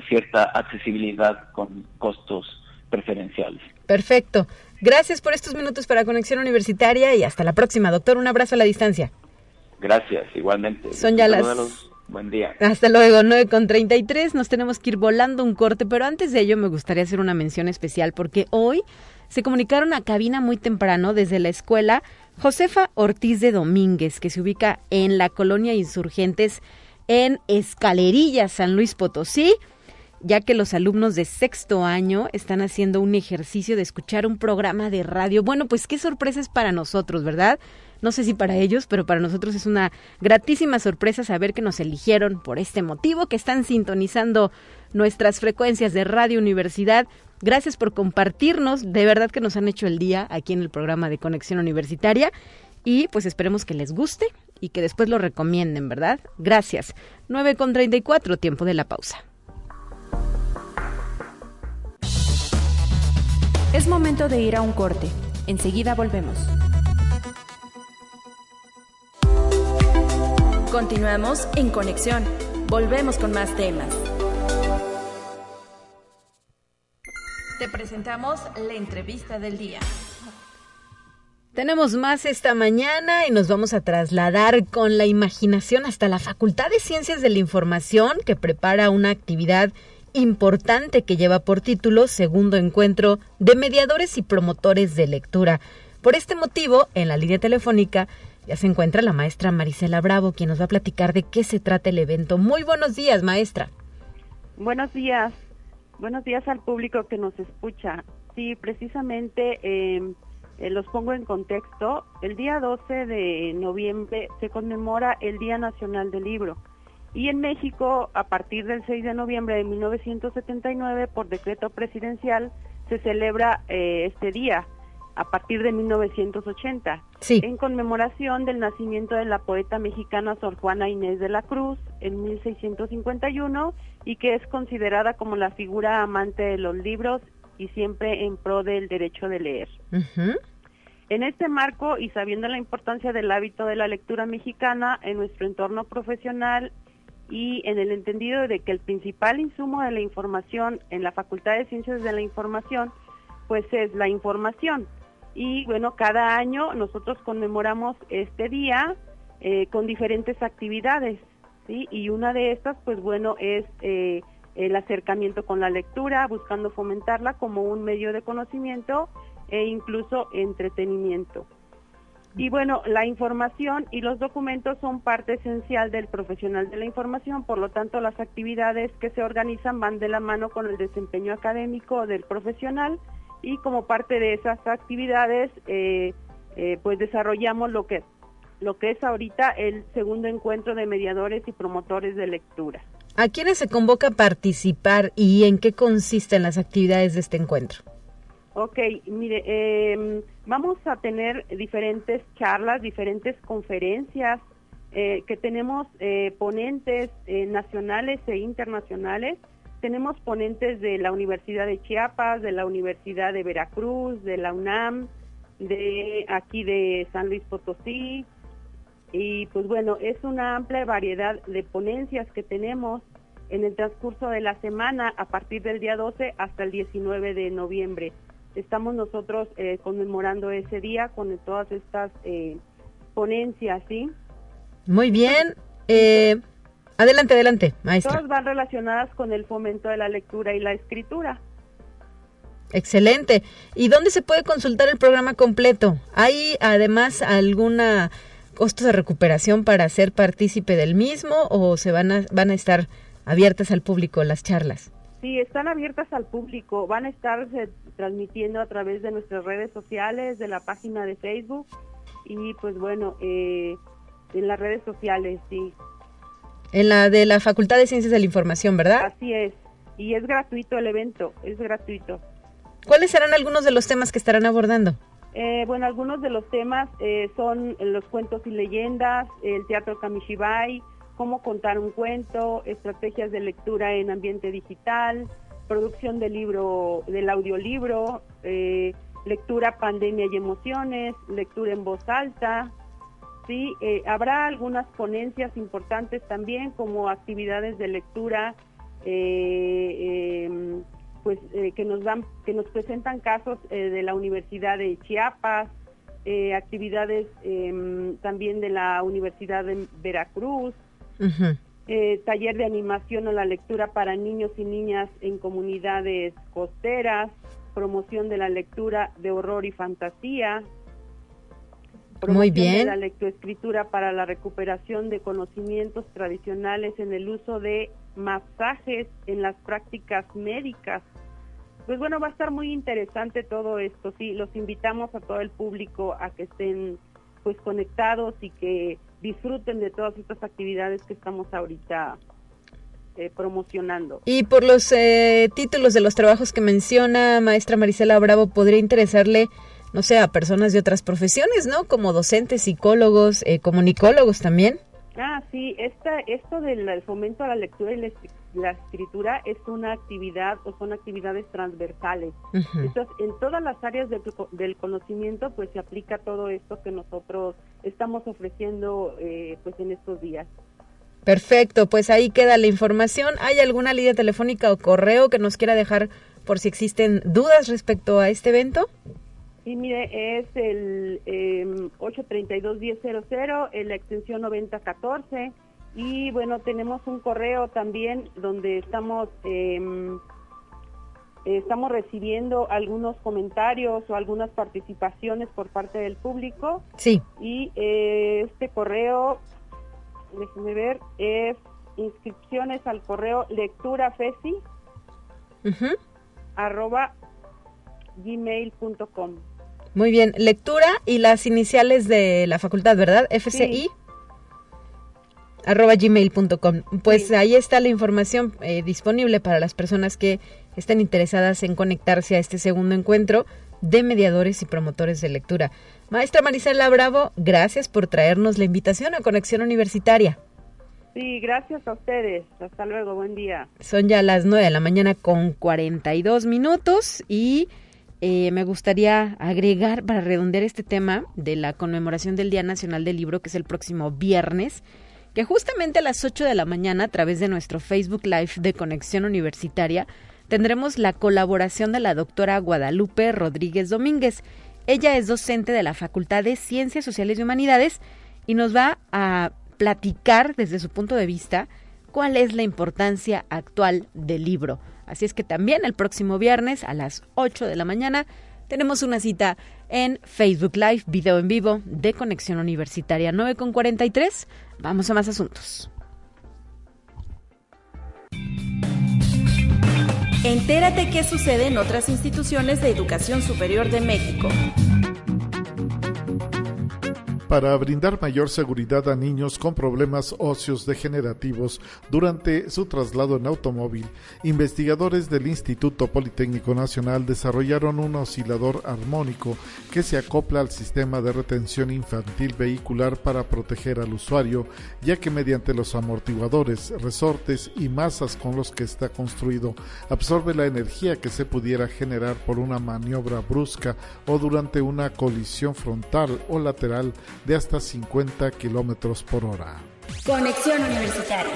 cierta accesibilidad con costos preferenciales. Perfecto. Gracias por estos minutos para Conexión Universitaria y hasta la próxima, doctor. Un abrazo a la distancia. Gracias, igualmente. Son ya las... Buen día. Hasta luego, 9 con 33. Nos tenemos que ir volando un corte, pero antes de ello me gustaría hacer una mención especial porque hoy se comunicaron a cabina muy temprano desde la escuela Josefa Ortiz de Domínguez, que se ubica en la colonia Insurgentes en Escalerilla, San Luis Potosí, ya que los alumnos de sexto año están haciendo un ejercicio de escuchar un programa de radio. Bueno, pues qué sorpresa es para nosotros, ¿verdad? No sé si para ellos, pero para nosotros es una gratísima sorpresa saber que nos eligieron por este motivo, que están sintonizando nuestras frecuencias de Radio Universidad Gracias por compartirnos, de verdad que nos han hecho el día aquí en el programa de Conexión Universitaria y pues esperemos que les guste y que después lo recomienden, ¿verdad? Gracias. 9 con 34, tiempo de la pausa. Es momento de ir a un corte. Enseguida volvemos. Continuamos en conexión. Volvemos con más temas. Te presentamos la entrevista del día. Tenemos más esta mañana y nos vamos a trasladar con la imaginación hasta la Facultad de Ciencias de la Información que prepara una actividad importante que lleva por título Segundo Encuentro de Mediadores y Promotores de Lectura. Por este motivo, en la línea telefónica ya se encuentra la maestra Marisela Bravo, quien nos va a platicar de qué se trata el evento. Muy buenos días, maestra. Buenos días. Buenos días al público que nos escucha. Sí, precisamente em, eh, los pongo en contexto. El día 12 de noviembre se conmemora el Día Nacional del Libro. Y en México, a partir del 6 de noviembre de 1979, por decreto presidencial, se celebra eh, este día a partir de 1980, en conmemoración del nacimiento de la poeta mexicana Sor Juana Inés de la Cruz en 1651 y que es considerada como la figura amante de los libros y siempre en pro del derecho de leer. En este marco y sabiendo la importancia del hábito de la lectura mexicana en nuestro entorno profesional y en el entendido de que el principal insumo de la información en la Facultad de Ciencias de la Información pues es la información y bueno, cada año nosotros conmemoramos este día eh, con diferentes actividades, ¿sí? Y una de estas, pues bueno, es eh, el acercamiento con la lectura, buscando fomentarla como un medio de conocimiento e incluso entretenimiento. Y bueno, la información y los documentos son parte esencial del profesional de la información, por lo tanto las actividades que se organizan van de la mano con el desempeño académico del profesional y como parte de esas actividades eh, eh, pues desarrollamos lo que, lo que es ahorita el segundo encuentro de mediadores y promotores de lectura. ¿A quiénes se convoca a participar y en qué consisten las actividades de este encuentro? Ok, mire, eh, vamos a tener diferentes charlas, diferentes conferencias, eh, que tenemos ponentes nacionales e internacionales. Tenemos ponentes de la Universidad de Chiapas, de la Universidad de Veracruz, de la UNAM, de aquí de San Luis Potosí. Y pues bueno, es una amplia variedad de ponencias que tenemos en el transcurso de la semana a partir del día 12 hasta el 19 de noviembre estamos nosotros eh, conmemorando ese día con todas estas eh, ponencias, ¿sí? Muy bien. Eh, adelante, adelante, maestra. Todas van relacionadas con el fomento de la lectura y la escritura. Excelente. ¿Y dónde se puede consultar el programa completo? ¿Hay además alguna costo de recuperación para ser partícipe del mismo o se van a, van a estar abiertas al público las charlas? Sí, están abiertas al público. Van a estar transmitiendo a través de nuestras redes sociales, de la página de Facebook y pues bueno, eh, en las redes sociales, sí. En la de la Facultad de Ciencias de la Información, ¿verdad? Así es. Y es gratuito el evento, es gratuito. ¿Cuáles serán algunos de los temas que estarán abordando? Eh, bueno, algunos de los temas eh, son los cuentos y leyendas, el teatro Kamishibai, cómo contar un cuento, estrategias de lectura en ambiente digital, producción del libro, del audiolibro, eh, lectura, pandemia y emociones, lectura en voz alta. Sí, eh, habrá algunas ponencias importantes también como actividades de lectura, eh, em, pues que nos dan, que nos presentan casos de la Universidad de Chiapas, actividades em, también de la Universidad de Veracruz, eh, taller de animación a la lectura para niños y niñas en comunidades costeras, promoción de la lectura de horror y fantasía, Muy bien. de la lectoescritura para la recuperación de conocimientos tradicionales en el uso de masajes en las prácticas médicas. Pues bueno, va a estar muy interesante todo esto. Sí, los invitamos a todo el público a que estén pues conectados y que disfruten de todas estas actividades que estamos ahorita eh, promocionando. Y por los eh, títulos de los trabajos que menciona maestra Marisela Bravo, podría interesarle, no sé, a personas de otras profesiones, ¿no? Como docentes, psicólogos, eh, comunicólogos también. Ah, sí, esta, esto del fomento a la lectura y la, escritura es una actividad o son actividades transversales. Entonces, en todas las áreas del, conocimiento, pues se aplica todo esto que nosotros estamos ofreciendo eh, pues en estos días. Perfecto, pues ahí queda la información. ¿Hay alguna línea telefónica o correo que nos quiera dejar por si existen dudas respecto a este evento? Sí, mire, es el eh, em, 832-1000, en la extensión 9014. Y bueno, tenemos un correo también donde estamos, em, estamos recibiendo algunos comentarios o algunas participaciones por parte del público. Sí. Y eh, este correo, déjenme ver, es inscripciones al correo lecturafesi arroba gmail.com. Muy bien, lectura y las iniciales de la facultad, ¿verdad? FCI. arroba gmail.com. Pues ahí está la información eh, disponible para las personas que estén interesadas en conectarse a este segundo encuentro de mediadores y promotores de lectura. Maestra Marisela Bravo, gracias por traernos la invitación a Conexión Universitaria. Sí, gracias a ustedes. Hasta luego, buen día. Son ya las 9 de la mañana con 42 minutos y eh, me gustaría agregar para redondear este tema de la conmemoración del Día Nacional del Libro, que es el próximo viernes, que justamente a las 8 de la mañana, a través de nuestro Facebook Live de Conexión Universitaria, tendremos la colaboración de la doctora Guadalupe Rodríguez Domínguez. Ella es docente de la Facultad de Ciencias Sociales y Humanidades y nos va a platicar desde su punto de vista cuál es la importancia actual del libro. Así es que también el próximo viernes a las 8 de la mañana tenemos una cita en Facebook Live, video en vivo de Conexión Universitaria 9 con 43. Vamos a más asuntos. Entérate qué sucede en otras instituciones de educación superior de México para brindar mayor seguridad a niños con problemas óseos degenerativos durante su traslado en automóvil, investigadores del Instituto Politécnico Nacional desarrollaron un oscilador armónico que se acopla al sistema de retención infantil vehicular para proteger al usuario, ya que mediante los amortiguadores, resortes y masas con los que está construido, absorbe la energía que se pudiera generar por una maniobra brusca o durante una colisión frontal o lateral de hasta 50 kilómetros por hora. Conexión Universitaria.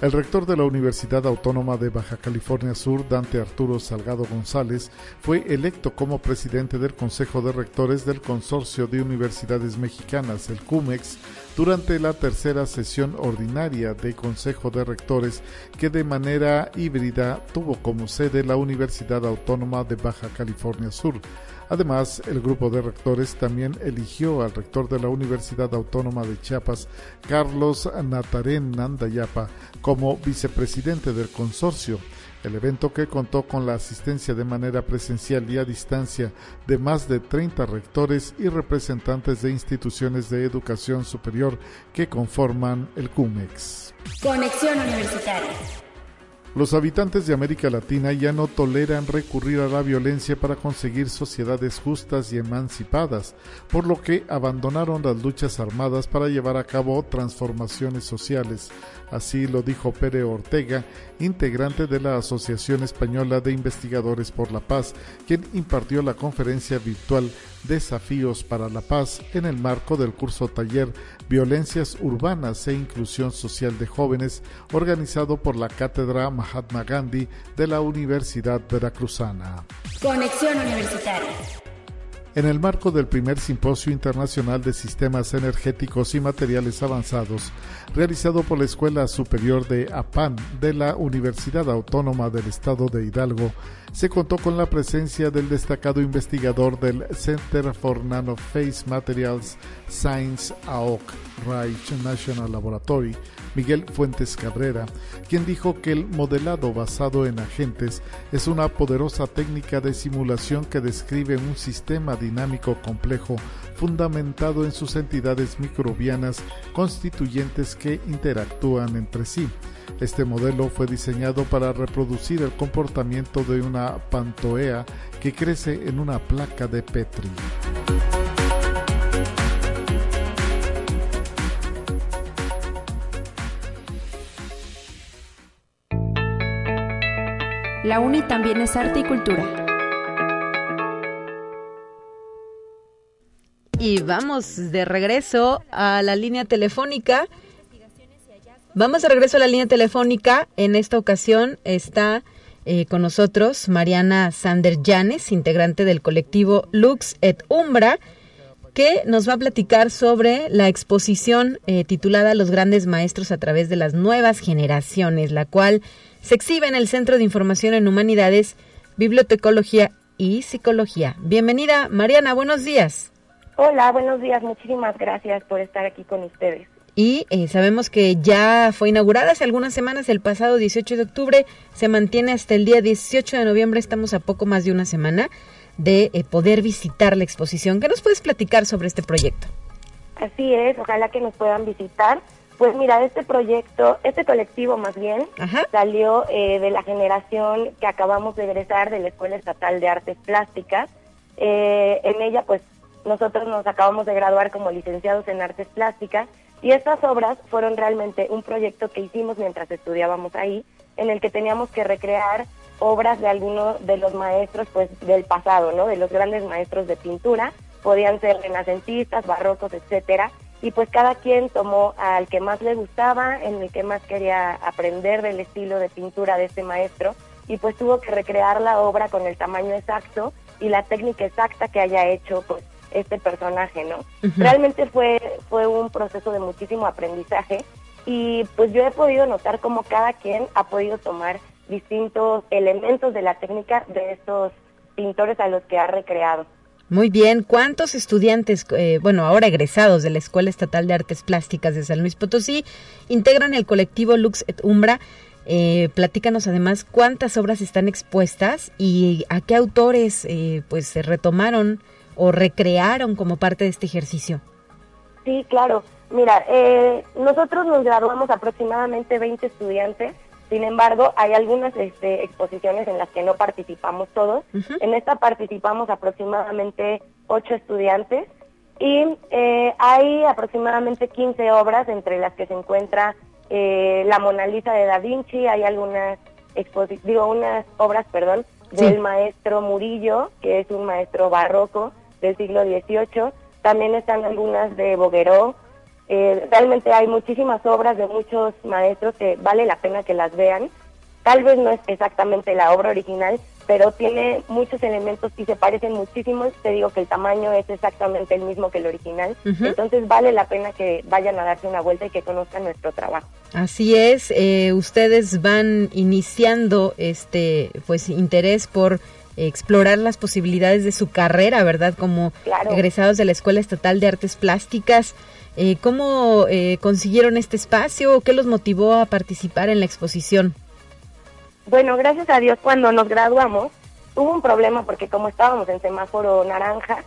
El rector de la Universidad Autónoma de Baja California Sur, Dante Arturo Salgado González, fue electo como presidente del Consejo de Rectores del Consorcio de Universidades Mexicanas, el CUMEX, durante la tercera sesión ordinaria de Consejo de Rectores que de manera híbrida tuvo como sede la Universidad Autónoma de Baja California Sur. Además, el grupo de rectores también eligió al rector de la Universidad Autónoma de Chiapas, Carlos Natarén Nandayapa, como vicepresidente del consorcio. El evento que contó con la asistencia de manera presencial y a distancia de más de 30 rectores y representantes de instituciones de educación superior que conforman el CUMEX. Conexión Universitaria. Los habitantes de América Latina ya no toleran recurrir a la violencia para conseguir sociedades justas y emancipadas, por lo que abandonaron las luchas armadas para llevar a cabo transformaciones sociales. Así lo dijo Pere Ortega, integrante de la Asociación Española de Investigadores por la Paz, quien impartió la conferencia virtual Desafíos para la Paz en el marco del curso taller Violencias Urbanas e Inclusión Social de Jóvenes, organizado por la Cátedra Mahatma Gandhi de la Universidad Veracruzana. Conexión Universitaria en el marco del primer Simposio Internacional de Sistemas Energéticos y Materiales Avanzados, realizado por la Escuela Superior de APAN de la Universidad Autónoma del Estado de Hidalgo, se contó con la presencia del destacado investigador del Center for Nanophase Materials Science AOC Reich National Laboratory, Miguel Fuentes Cabrera, quien dijo que el modelado basado en agentes es una poderosa técnica de simulación que describe un sistema dinámico complejo fundamentado en sus entidades microbianas constituyentes que interactúan entre sí. Este modelo fue diseñado para reproducir el comportamiento de una pantoea que crece en una placa de Petri. La UNI también es arte y cultura. Y vamos de regreso a la línea telefónica. Vamos de regreso a la línea telefónica. En esta ocasión está eh, con nosotros Mariana Sander Llanes, integrante del colectivo Lux et Umbra, que nos va a platicar sobre la exposición eh, titulada Los grandes maestros a través de las nuevas generaciones, la cual se exhibe en el Centro de Información en Humanidades, Bibliotecología y Psicología. Bienvenida, Mariana, buenos días. Hola, buenos días, muchísimas gracias por estar aquí con ustedes. Y eh, sabemos que ya fue inaugurada hace algunas semanas, el pasado 18 de octubre, se mantiene hasta el día 18 de noviembre, estamos a poco más de una semana de eh, poder visitar la exposición. ¿Qué nos puedes platicar sobre este proyecto? Así es, ojalá que nos puedan visitar. Pues mira, este proyecto, este colectivo más bien, salió eh, de la generación que acabamos de egresar de la Escuela Estatal de Artes Plásticas. Eh, en ella, pues, nosotros nos acabamos de graduar como licenciados en Artes Plásticas y estas obras fueron realmente un proyecto que hicimos mientras estudiábamos ahí, en el que teníamos que recrear obras de algunos de los maestros, pues, del pasado, ¿no? De los grandes maestros de pintura, podían ser renacentistas, barrocos, etcétera y pues cada quien tomó al que más le gustaba, en el que más quería aprender del estilo de pintura de este maestro y pues tuvo que recrear la obra con el tamaño exacto y la técnica exacta que haya hecho pues este personaje, ¿no? Realmente fue, fue un proceso de muchísimo aprendizaje y pues yo he podido notar cómo cada quien ha podido tomar distintos elementos de la técnica de estos pintores a los que ha recreado. Muy bien, ¿cuántos estudiantes, eh, bueno, ahora egresados de la Escuela Estatal de Artes Plásticas de San Luis Potosí, integran el colectivo Lux et Umbra? Eh, platícanos además cuántas obras están expuestas y a qué autores eh, pues se retomaron o recrearon como parte de este ejercicio. Sí, claro. Mira, eh, nosotros nos graduamos aproximadamente 20 estudiantes, sin embargo, hay algunas este, exposiciones en las que no participamos todos. En esta participamos aproximadamente 8 estudiantes y eh, hay aproximadamente 15 obras entre las que se encuentra eh, la Mona Lisa de Da Vinci, hay algunas digo unas obras, perdón, del maestro Murillo, que es un maestro barroco del siglo XVIII. También están algunas de Bogueró. Eh, realmente hay muchísimas obras de muchos maestros que vale la pena que las vean. Tal vez no es exactamente la obra original, pero tiene muchos elementos y se parecen muchísimo. Te digo que el tamaño es exactamente el mismo que el original. Entonces vale la pena que vayan a darse una vuelta y que conozcan nuestro trabajo. Así es, eh, ustedes van iniciando este pues interés por explorar las posibilidades de su carrera, ¿verdad? Como egresados de la Escuela Estatal de Artes Plásticas. Eh, ¿Cómo eh, consiguieron este espacio o qué los motivó a participar en la exposición? Bueno, gracias a Dios cuando nos graduamos hubo un problema porque como estábamos en semáforo naranja,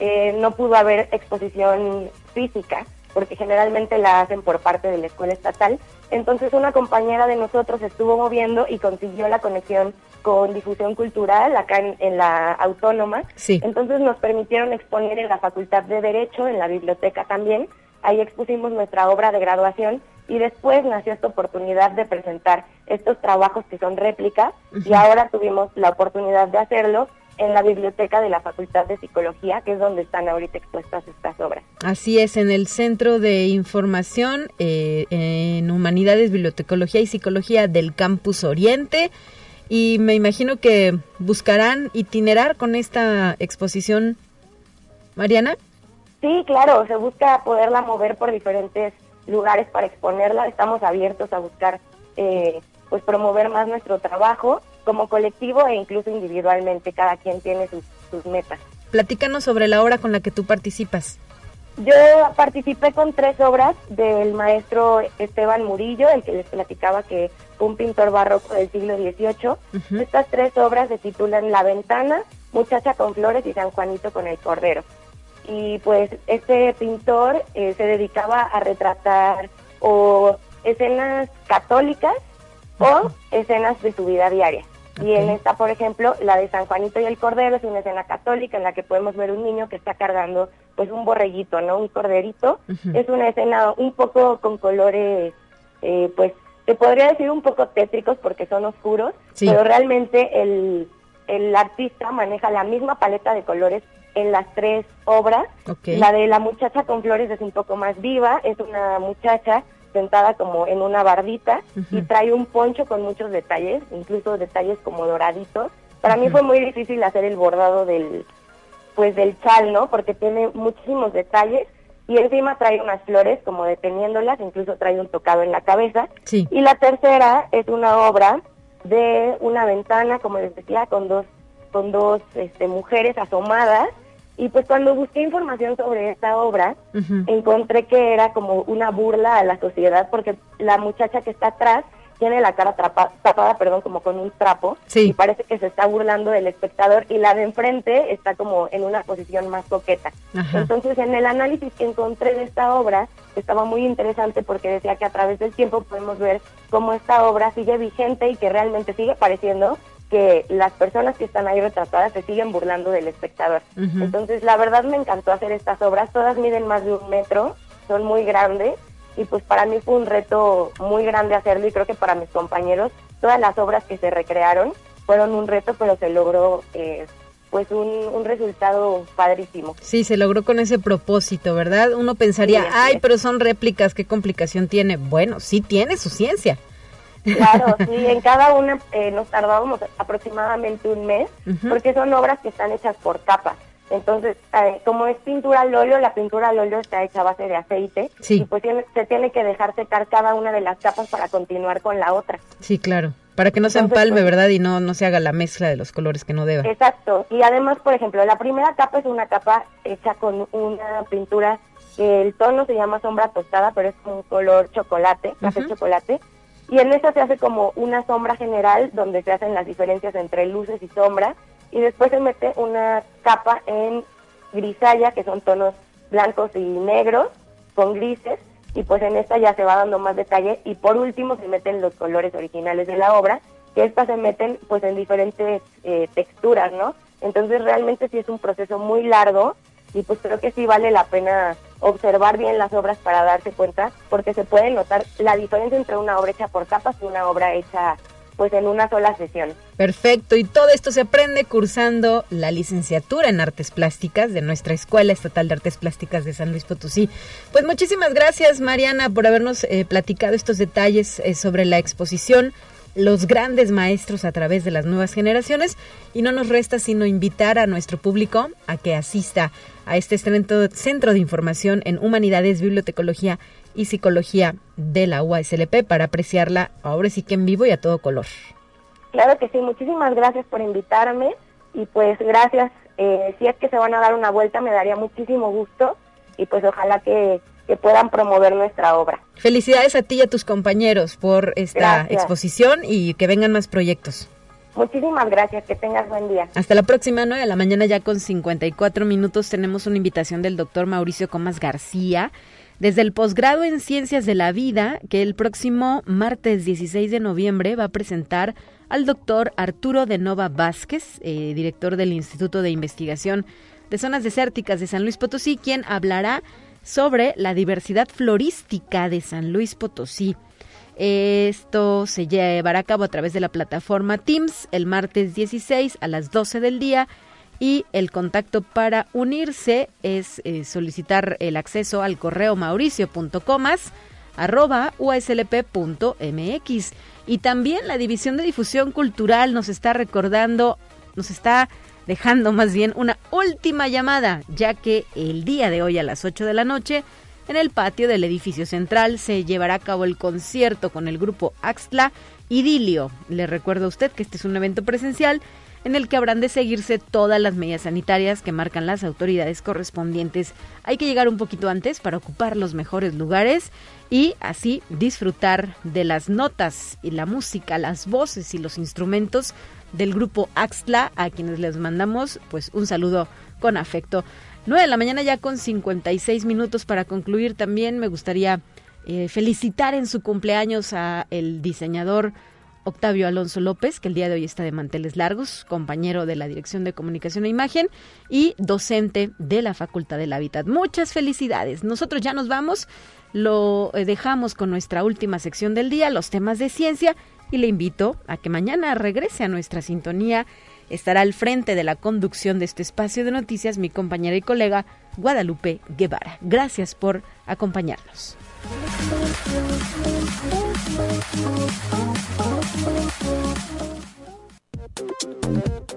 eh, no pudo haber exposición física porque generalmente la hacen por parte de la escuela estatal. Entonces una compañera de nosotros estuvo moviendo y consiguió la conexión con difusión cultural acá en, la autónoma. Entonces nos permitieron exponer en la Facultad de Derecho, en la biblioteca también. Ahí expusimos nuestra obra de graduación y después nació esta oportunidad de presentar estos trabajos que son réplicas y ahora tuvimos la oportunidad de hacerlo en la biblioteca de la Facultad de Psicología, que es donde están ahorita expuestas estas obras. Así es, en el Centro de Información eh, en Humanidades, Bibliotecología y Psicología del Campus Oriente y me imagino que buscarán itinerar con esta exposición, Mariana. Sí, claro, se busca poderla mover por diferentes lugares para exponerla. Estamos abiertos a buscar, eh, pues, promover más nuestro trabajo como colectivo e incluso individualmente. Cada quien tiene sus, sus metas. Platícanos sobre la obra con la que tú participas. Yo participé con tres obras del maestro Esteban Murillo, el que les platicaba que fue un pintor barroco del siglo XVIII. Estas tres obras se titulan La Ventana, Muchacha con Flores y San Juanito con el Cordero. Y pues este pintor eh, se dedicaba a retratar o escenas católicas o escenas de su vida diaria. Y en esta, por ejemplo, la de San Juanito y el Cordero es una escena católica en la que podemos ver un niño que está cargando pues un borreguito, ¿no? Un corderito. Es una escena un poco con colores, eh, pues, te podría decir un poco tétricos porque son oscuros, pero realmente el, el artista maneja la misma paleta de colores en las tres obras. La de la muchacha con flores es un poco más viva, es una muchacha sentada como en una bardita y trae un poncho con muchos detalles, incluso detalles como doraditos. Para mí fue muy difícil hacer el bordado del pues del chal, ¿no? Porque tiene muchísimos detalles y encima trae unas flores como deteniéndolas, incluso trae un tocado en la cabeza. Y la tercera es una obra de una ventana, como les decía, con dos con dos este, mujeres asomadas y pues cuando busqué información sobre esta obra, encontré que era como una burla a la sociedad porque la muchacha que está atrás tiene la cara tapada, perdón, como con un trapo y parece que se está burlando del espectador y la de enfrente está como en una posición más coqueta. Entonces, en el análisis que encontré de esta obra, estaba muy interesante porque decía que a través del tiempo podemos ver cómo esta obra sigue vigente y que realmente sigue pareciendo que las personas que están ahí retratadas se siguen burlando del espectador. Entonces, la verdad me encantó hacer estas obras, todas miden más de un metro, son muy grandes y pues para mí fue un reto muy grande hacerlo y creo que para mis compañeros todas las obras que se recrearon fueron un reto, pero se logró eh, pues un, un, resultado padrísimo. Sí, se logró con ese propósito, ¿verdad? Uno pensaría, ay, pero son réplicas, ¿qué complicación tiene? Bueno, sí tiene su ciencia Claro, sí, en cada una eh, nos tardábamos aproximadamente un mes, porque son obras que están hechas por capas. Entonces, eh, como es pintura al óleo, la pintura al óleo está hecha a base de aceite y pues se tiene que dejar secar cada una de las capas para continuar con la otra. Sí, claro. Para que no se empalme, pues, ¿verdad? Y no, no se haga la mezcla de los colores que no deba. Exacto. Y además, por ejemplo, la primera capa es una capa hecha con una pintura que el tono se llama sombra tostada, pero es un color chocolate, café chocolate. Y en esta se hace como una sombra general donde se hacen las diferencias entre luces y sombras y después se mete una capa en grisalla, que son tonos blancos y negros, con grises, y pues en esta ya se va dando más detalle, y por último se meten los colores originales de la obra, que estas se meten pues en diferentes eh, texturas, ¿no? Entonces realmente sí es un proceso muy largo, y pues creo que sí vale la pena observar bien las obras para darse cuenta, porque se puede notar la diferencia entre una obra hecha por capas y una obra hecha pues en una sola sesión. Perfecto, y todo esto se aprende cursando la licenciatura en Artes Plásticas de nuestra Escuela Estatal de Artes Plásticas de San Luis Potosí. Pues muchísimas gracias Mariana por habernos eh, platicado estos detalles eh, sobre la exposición los grandes maestros a través de las nuevas generaciones y no nos resta sino invitar a nuestro público a que asista a este centro de información en humanidades, bibliotecología y Psicología de la UASLP para apreciarla ahora sí que en vivo y a todo color. Claro que sí, muchísimas gracias por invitarme y pues gracias. Eh, si es que se van a dar una vuelta, me daría muchísimo gusto y pues ojalá que, puedan promover nuestra obra. Felicidades a ti y a tus compañeros por esta exposición y que vengan más proyectos. Muchísimas gracias, que tengas buen día. Hasta la próxima, 9 de la mañana ya con 54 minutos tenemos una invitación del doctor Mauricio Comas García desde el posgrado en Ciencias de la Vida, que el próximo martes 16 de noviembre va a presentar al doctor Arturo de Nova Vázquez, eh, director del Instituto de Investigación de Zonas Desérticas de San Luis Potosí, quien hablará sobre la diversidad florística de San Luis Potosí. Esto se llevará a cabo a través de la plataforma Teams el martes 16 a las 12 del día y el contacto para unirse es eh, solicitar el acceso al correo mauricio.comas arroba uslp.mx y también la división de difusión cultural nos está recordando nos está dejando más bien una última llamada ya que el día de hoy a las 8 de la noche en el patio del edificio central se llevará a cabo el concierto con el grupo Axtla Idilio. Le recuerdo a usted que este es un evento presencial en el que habrán de seguirse todas las medidas sanitarias que marcan las autoridades correspondientes. Hay que llegar un poquito antes para ocupar los mejores lugares y así disfrutar de las notas y la música, las voces y los instrumentos del grupo Axtla, a quienes les mandamos pues un saludo con afecto. 9 de la mañana ya con 56 minutos para concluir también me gustaría eh, felicitar en su cumpleaños a el diseñador Octavio Alonso López, que el día de hoy está de manteles largos, compañero de la Dirección de Comunicación e Imagen y docente de la Facultad del Hábitat. Muchas felicidades. Nosotros ya nos vamos, lo eh, dejamos con nuestra última sección del día, los temas de ciencia, y le invito a que mañana regrese a nuestra sintonía. Estará al frente de la conducción de este espacio de noticias mi compañera y colega Guadalupe Guevara. Gracias por acompañarnos.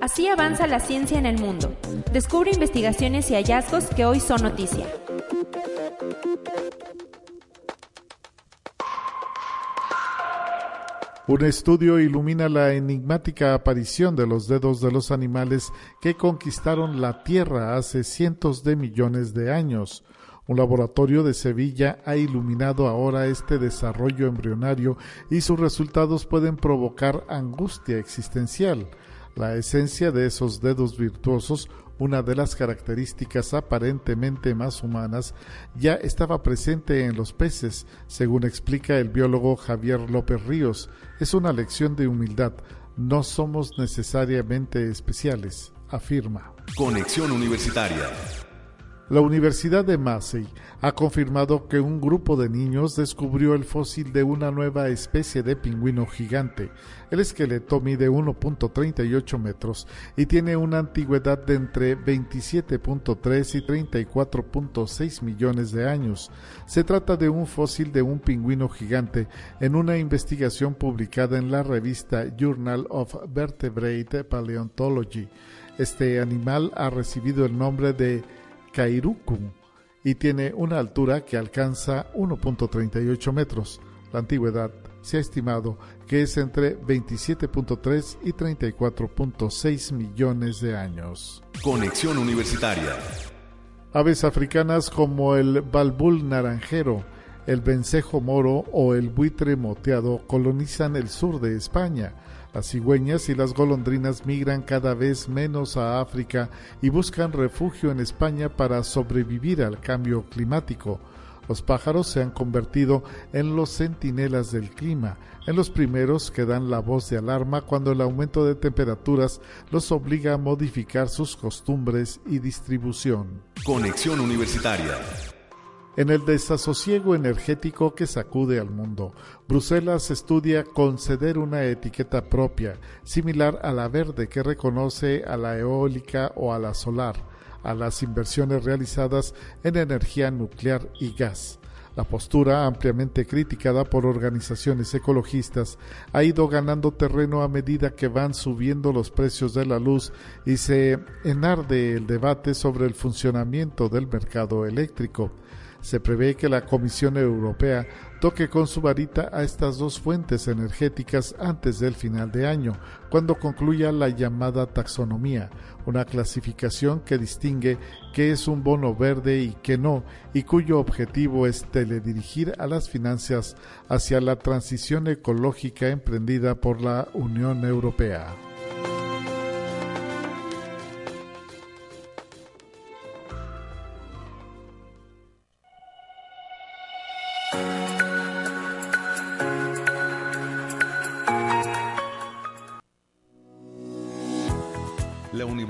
Así avanza la ciencia en el mundo. Descubre investigaciones y hallazgos que hoy son noticia. Un estudio ilumina la enigmática aparición de los dedos de los animales que conquistaron la Tierra hace cientos de millones de años. Un laboratorio de Sevilla ha iluminado ahora este desarrollo embrionario y sus resultados pueden provocar angustia existencial. La esencia de esos dedos virtuosos, una de las características aparentemente más humanas, ya estaba presente en los peces, según explica el biólogo Javier López Ríos. Es una lección de humildad. No somos necesariamente especiales, afirma. Conexión Universitaria. La Universidad de Massey ha confirmado que un grupo de niños descubrió el fósil de una nueva especie de pingüino gigante. El esqueleto mide 1.38 metros y tiene una antigüedad de entre 27.3 y 34.6 millones de años. Se trata de un fósil de un pingüino gigante en una investigación publicada en la revista Journal of Vertebrate Paleontology. Este animal ha recibido el nombre de Y tiene una altura que alcanza 1.38 metros. La antigüedad se ha estimado que es entre 27.3 y 34.6 millones de años. Conexión Universitaria. Aves africanas como el balbul naranjero, el vencejo moro o el buitre moteado colonizan el sur de España las cigüeñas y las golondrinas migran cada vez menos a África y buscan refugio en España para sobrevivir al cambio climático. Los pájaros se han convertido en los centinelas del clima, en los primeros que dan la voz de alarma cuando el aumento de temperaturas los obliga a modificar sus costumbres y distribución. Conexión Universitaria en el desasosiego energético que sacude al mundo. Bruselas estudia conceder una etiqueta propia, similar a la verde que reconoce a la eólica o a la solar, a las inversiones realizadas en energía nuclear y gas. La postura, ampliamente criticada por organizaciones ecologistas, ha ido ganando terreno a medida que van subiendo los precios de la luz y se enarde el debate sobre el funcionamiento del mercado eléctrico. Se prevé que la Comisión Europea toque con su varita a estas dos fuentes energéticas antes del final de año, cuando concluya la llamada taxonomía, una clasificación que distingue qué es un bono verde y qué no, y cuyo objetivo es teledirigir a las finanzas hacia la transición ecológica emprendida por la Unión Europea.